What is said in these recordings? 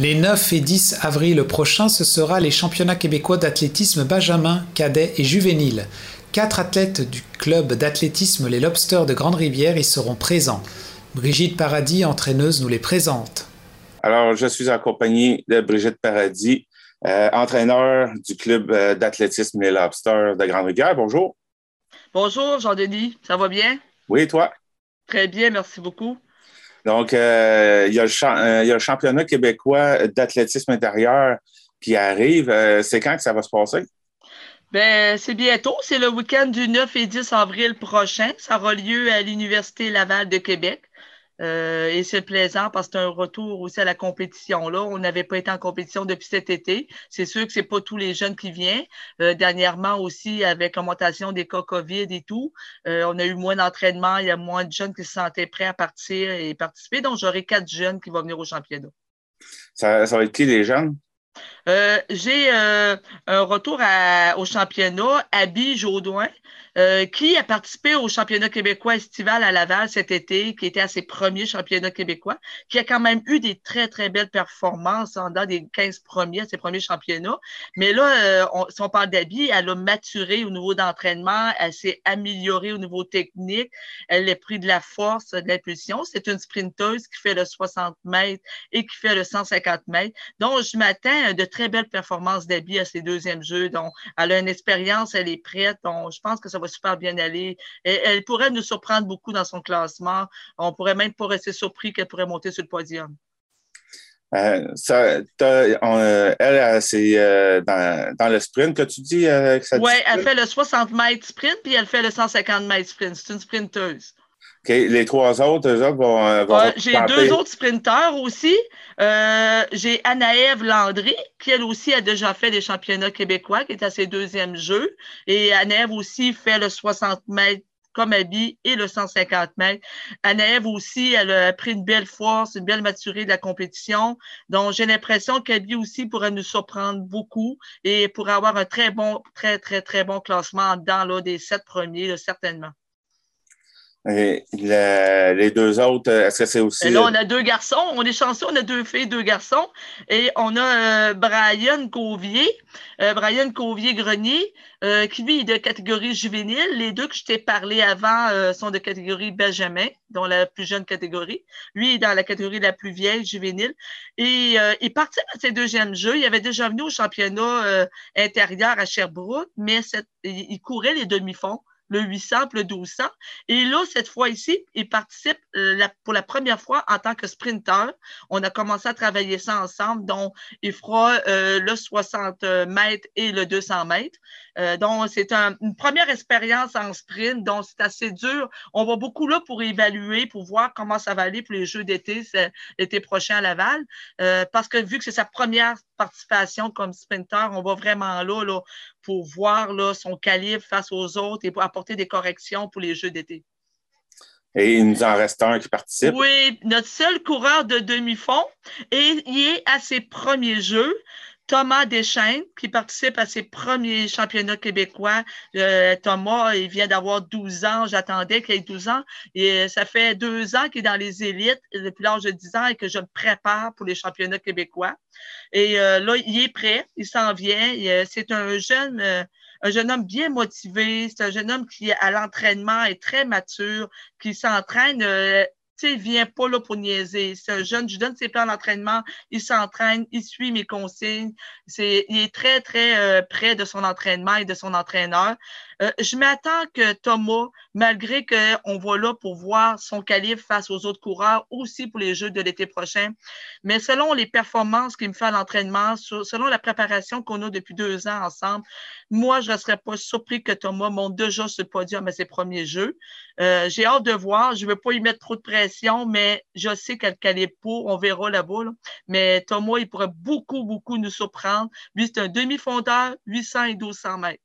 Les 9 et 10 avril prochains, ce sera les championnats québécois d'athlétisme benjamin, cadet et juvénile. Quatre athlètes du club d'athlétisme Les Lobsters de Grande-Rivière y seront présents. Brigitte Paradis, entraîneuse, nous les présente. Alors, je suis accompagné de Brigitte Paradis, euh, entraîneur du club euh, d'athlétisme Les Lobsters de Grande-Rivière. Bonjour. Bonjour, Jean-Denis. Ça va bien? Oui, et toi? Très bien, merci beaucoup. Donc, euh, il, y a le championnat québécois d'athlétisme intérieur qui arrive. c'est quand que ça va se passer? Ben, c'est bientôt. C'est le week-end du 9 et 10 avril prochain. Ça aura lieu à l'Université Laval de Québec. Euh, et c'est plaisant parce que c'est un retour aussi à la compétition. Là, on n'avait pas été en compétition depuis cet été. C'est sûr que c'est pas tous les jeunes qui viennent. Euh, dernièrement aussi, avec l'augmentation des cas COVID et tout, euh, on a eu moins d'entraînement. Il y a moins de jeunes qui se sentaient prêts à partir et participer. Donc, j'aurai quatre jeunes qui vont venir au championnat. Ça, ça va être qui les jeunes? J'ai un retour au championnat, Abby Jaudoin, euh, qui a participé au championnat québécois estival à Laval cet été, qui était à ses premiers championnats québécois, qui a quand même eu des très, très belles performances en dans des 15 premiers à ses premiers championnats. Mais là, si on parle d'Abby, elle a maturé au niveau d'entraînement, elle s'est améliorée au niveau technique, elle a pris de la force, de l'impulsion. C'est une sprinteuse qui fait le 60 mètres et qui fait le 150 mètres. Donc, je m'attends de très belles performances d'Abby à ses deuxièmes jeux. Donc, elle a une expérience, elle est prête. Donc, je pense que ça va super bien aller. Et, elle pourrait nous surprendre beaucoup dans son classement. On pourrait même pas rester surpris qu'elle pourrait monter sur le podium. Euh, ça, euh, elle, c'est euh, dans, le sprint que tu dis Oui, elle fait le 60 mètres sprint, puis elle fait le 150 mètres sprint. C'est une sprinteuse. Les trois autres, eux autres vont. Euh, euh, j'ai deux autres sprinteurs aussi. Euh, j'ai Anaève Landry, qui elle aussi a déjà fait des championnats québécois, qui est à ses deuxièmes jeux. Et Anaève aussi fait le 60 mètres comme Abby et le 150 mètres. Anaève aussi, elle a pris une belle force, une belle maturité de la compétition. Donc, j'ai l'impression qu'Abby aussi pourrait nous surprendre beaucoup et pourrait avoir un très bon, très, très, très bon classement dans là, des sept premiers, certainement. Et les deux autres, est-ce que c'est aussi. là, on a deux garçons. On est chanceux, on a deux filles, deux garçons. Et on a euh, Brian Covier, euh, Brian Covier-Grenier, euh, qui lui est de catégorie juvénile. Les deux que je t'ai parlé avant sont de catégorie Benjamin, dont la plus jeune catégorie. Lui est dans la catégorie la plus vieille, juvénile. Et il partit à ses deuxièmes jeux. Il avait déjà venu au championnat intérieur à Sherbrooke, mais il courait les demi-fonds le 800 le 1200. Et là, cette fois ici, il participe euh, pour la première fois en tant que sprinter. On a commencé à travailler ça ensemble. Donc, il fera euh, le 60 mètres et le 200 mètres. Euh, donc, c'est une première expérience en sprint. Donc, c'est assez dur. On va beaucoup là pour évaluer, pour voir comment ça va aller pour les Jeux d'été, l'été prochain à Laval. parce que vu que c'est sa première participation comme sprinter, on va vraiment là, là pour voir là, son calibre face aux autres et pour apporter des corrections pour les Jeux d'été. Et il nous en reste un qui participe. Oui, notre seul coureur de demi-fond. Et il est à ses premiers Jeux. Thomas Deschaines, qui participe à ses premiers championnats québécois. Euh, Thomas, il vient d'avoir 12 ans. J'attendais qu'il ait 12 ans. Et ça fait deux ans qu'il est dans les élites depuis l'âge de 10 ans et que je me prépare pour les championnats québécois. Et euh, là, il est prêt. Il s'en vient. C'est un jeune, euh, un jeune homme bien motivé. C'est un jeune homme qui, à l'entraînement, est très mature, qui s'entraîne il ne vient pas là pour niaiser. C'est un jeune, je donne ses plans d'entraînement, il s'entraîne, il suit mes consignes. C'est, il est très, très euh, près de son entraînement et de son entraîneur. Euh, je m'attends que Thomas, malgré qu'on va là pour voir son calibre face aux autres coureurs, aussi pour les Jeux de l'été prochain, mais selon les performances qu'il me fait à l'entraînement, selon la préparation qu'on a depuis deux ans ensemble, moi, je ne serais pas surpris que Thomas monte déjà le podium à ses premiers Jeux. Euh, j'ai hâte de voir. Je ne veux pas y mettre trop de pression, mais je sais quel calibre pour. On verra là-bas. Mais Thomas, il pourrait beaucoup, beaucoup nous surprendre. Lui, c'est un demi-fondeur, 800 et 1200 mètres.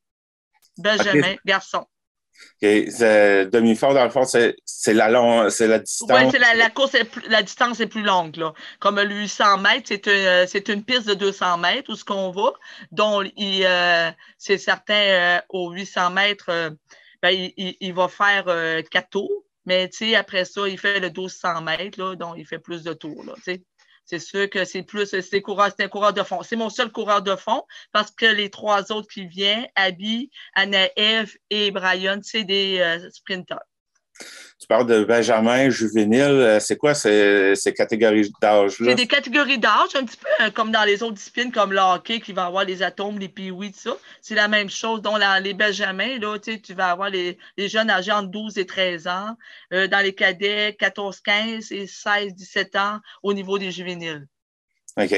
Benjamin, garçon. Demi-fond, dans le fond, c'est la, c'est la distance. Oui, c'est la, course, la distance est plus longue. Là. Comme le 800 mètres, c'est une, c'est une piste de 200 mètres où ce qu'on va. Donc, euh, c'est certain, euh, au 800 mètres, euh, ben, il, va faire quatre tours. Mais après ça, il fait le 1200 mètres, là, donc il fait plus de tours. Là, c'est sûr que c'est plus, c'est un coureur de fond. C'est mon seul coureur de fond parce que les trois autres qui viennent, Abby, Anaëv et Brian, c'est des euh, sprinters. Tu parles de Benjamin, juvénile. Euh, c'est quoi ces, catégories d'âge-là? C'est des catégories d'âge, un petit peu euh, comme dans les autres disciplines, comme le hockey, qui va avoir les atomes, les piouis, tout ça. C'est la même chose. dont les Benjamins, là, tu vas avoir les, jeunes âgés entre 12 et 13 ans. Euh, dans les cadets, 14, 15 et 16, 17 ans au niveau des juvéniles. OK.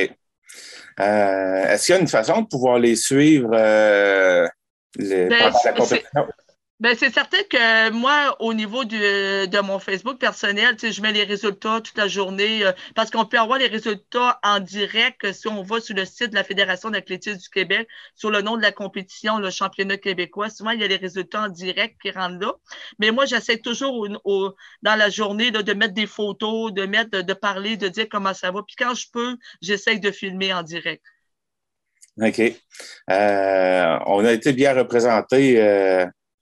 Est-ce qu'il y a une façon de pouvoir les suivre les, ben, pendant la compétition? Ben, c'est certain que moi, au niveau de mon Facebook personnel, je mets les résultats toute la journée euh, parce qu'on peut avoir les résultats en direct si on va sur le site de la Fédération d'athlétisme du Québec, sur le nom de la compétition, le championnat québécois. Souvent, il y a les résultats en direct qui rentrent là. Mais moi, j'essaie toujours dans la journée de mettre des photos, de mettre, de, parler, de dire comment ça va. Puis quand je peux, j'essaie de filmer en direct. OK. Euh, on a été bien représentés.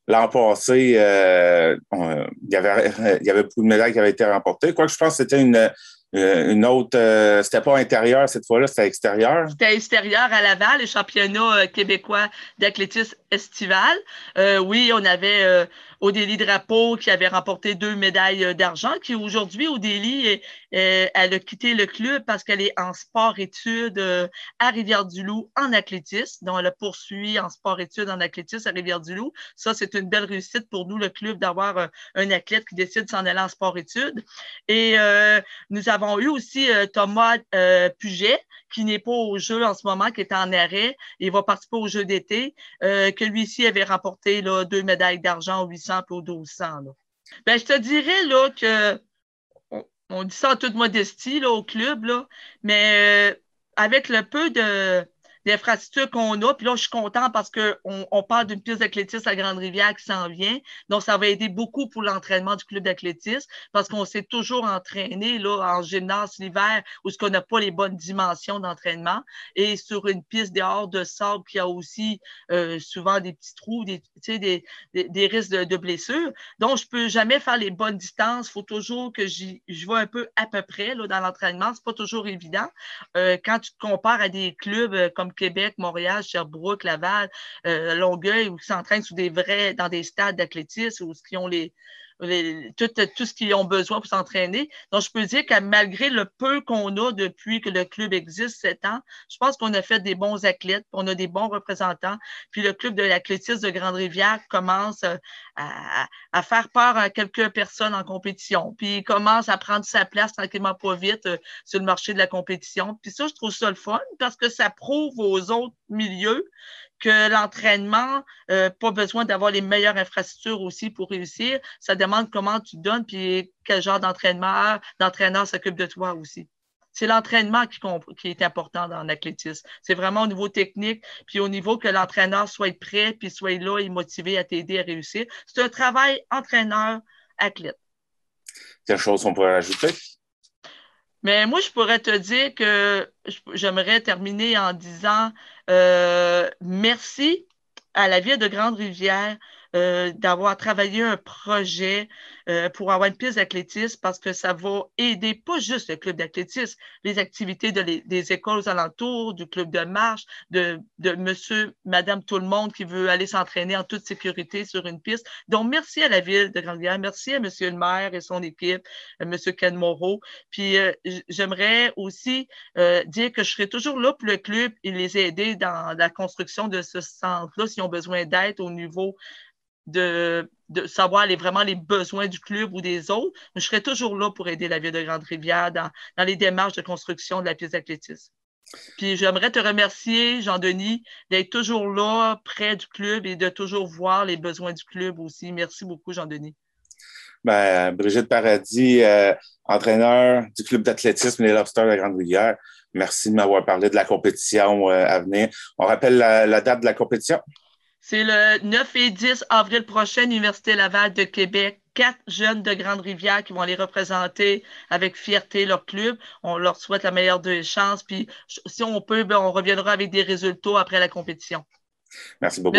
Euh, L'an passé, euh, il, y avait, il y avait beaucoup de médailles qui avaient été remportées. Quoi que je pense que c'était une, euh, une autre, euh, c'était pas intérieur cette fois-là, c'était extérieur. C'était extérieur à Laval, le championnat québécois d'athlétisme estival. oui, on avait Odélie Drapeau qui avait remporté deux médailles d'argent, qui aujourd'hui, Odélie, elle a quitté le club parce qu'elle est en sport-études à Rivière-du-Loup en athlétisme. Donc, elle a poursuivi en sport-études en athlétisme à Rivière-du-Loup. Ça, c'est une belle réussite pour nous, le club, d'avoir un athlète qui décide de s'en aller en sport-études. Et nous avons eu aussi Thomas Puget, qui n'est pas au jeu en ce moment, qui est en arrêt. Il va participer au jeu d'été, que lui-ci avait remporté là, deux médailles d'argent au 800 et au 1200. Ben, je te dirais là, que on, dit ça en toute modestie là, au club, là, mais euh, avec le peu de, l'infrastructure qu'on a. Puis là, je suis content parce qu'on on parle d'une piste d'athlétisme à Grande-Rivière qui s'en vient. Donc, ça va aider beaucoup pour l'entraînement du club d'athlétisme parce qu'on s'est toujours entraîné là, en gymnase l'hiver où ce qu'on n'a pas les bonnes dimensions d'entraînement. Et sur une piste dehors de sable qui a aussi euh, souvent des petits trous, des, des, des, risques de, blessures. Donc, je peux jamais faire les bonnes distances. Il faut toujours que je vois un peu à peu près là, dans l'entraînement. C'est pas toujours évident. Euh, quand tu te compares à des clubs euh, comme Québec, Montréal, Sherbrooke, Laval, euh, Longueuil, où ils s'entraînent sous des vrais, dans des stades d'athlétisme, où ils ont les, tout, tout, ce qu'ils ont besoin pour s'entraîner. Donc, je peux dire que malgré le peu qu'on a depuis que le club existe, sept ans, je pense qu'on a fait des bons athlètes, on a des bons représentants. Puis le club de l'athlétisme de Grande-Rivière commence euh, à, faire peur à quelques personnes en compétition. Puis il commence à prendre sa place tranquillement pas vite euh, sur le marché de la compétition. Puis ça, je trouve ça le fun parce que ça prouve aux autres milieux que l'entraînement, euh, pas besoin d'avoir les meilleures infrastructures aussi pour réussir. Ça demande comment tu donnes, puis quel genre d'entraînement, d'entraîneur s'occupe de toi aussi. C'est l'entraînement qui, qui, est important dans l'athlétisme. C'est vraiment au niveau technique, puis au niveau que l'entraîneur soit prêt, puis soit là et motivé à t'aider à réussir. C'est un travail entraîneur-athlète. Quelle chose on pourrait ajouter? Mais moi, je pourrais te dire que j'aimerais terminer en disant euh, merci à la ville de Grande-Rivière euh, d'avoir travaillé un projet euh, pour avoir une piste d'athlétisme parce que ça va aider pas juste le club d'athlétisme, les activités des écoles aux alentours, du club de marche, de, monsieur, madame, tout le monde qui veut aller s'entraîner en toute sécurité sur une piste. Donc, merci à la ville de Grande-Rivière, merci à monsieur le maire et son équipe, euh, monsieur Ken Moreau. Puis, j'aimerais aussi dire que je serai toujours là pour le club et les aider dans la construction de ce centre-là s'ils ont besoin d'aide au niveau de, savoir vraiment les besoins du club ou des autres, mais je serai toujours là pour aider la ville de Grande-Rivière dans, les démarches de construction de la piste d'athlétisme. Puis j'aimerais te remercier, Jean-Denis, d'être toujours là, près du club et de toujours voir les besoins du club aussi. Merci beaucoup, Jean-Denis. Ben, Brigitte Paradis, euh, entraîneur du club d'athlétisme Les Lobsters de Grande-Rivière. Merci de m'avoir parlé de la compétition euh, à venir. On rappelle la date de la compétition? C'est le 9 et 10 avril prochain, Université Laval de Québec. Quatre jeunes de Grande-Rivière qui vont les représenter avec fierté leur club. On leur souhaite la meilleure des chances. Puis si on peut, ben, on reviendra avec des résultats après la compétition. Merci beaucoup.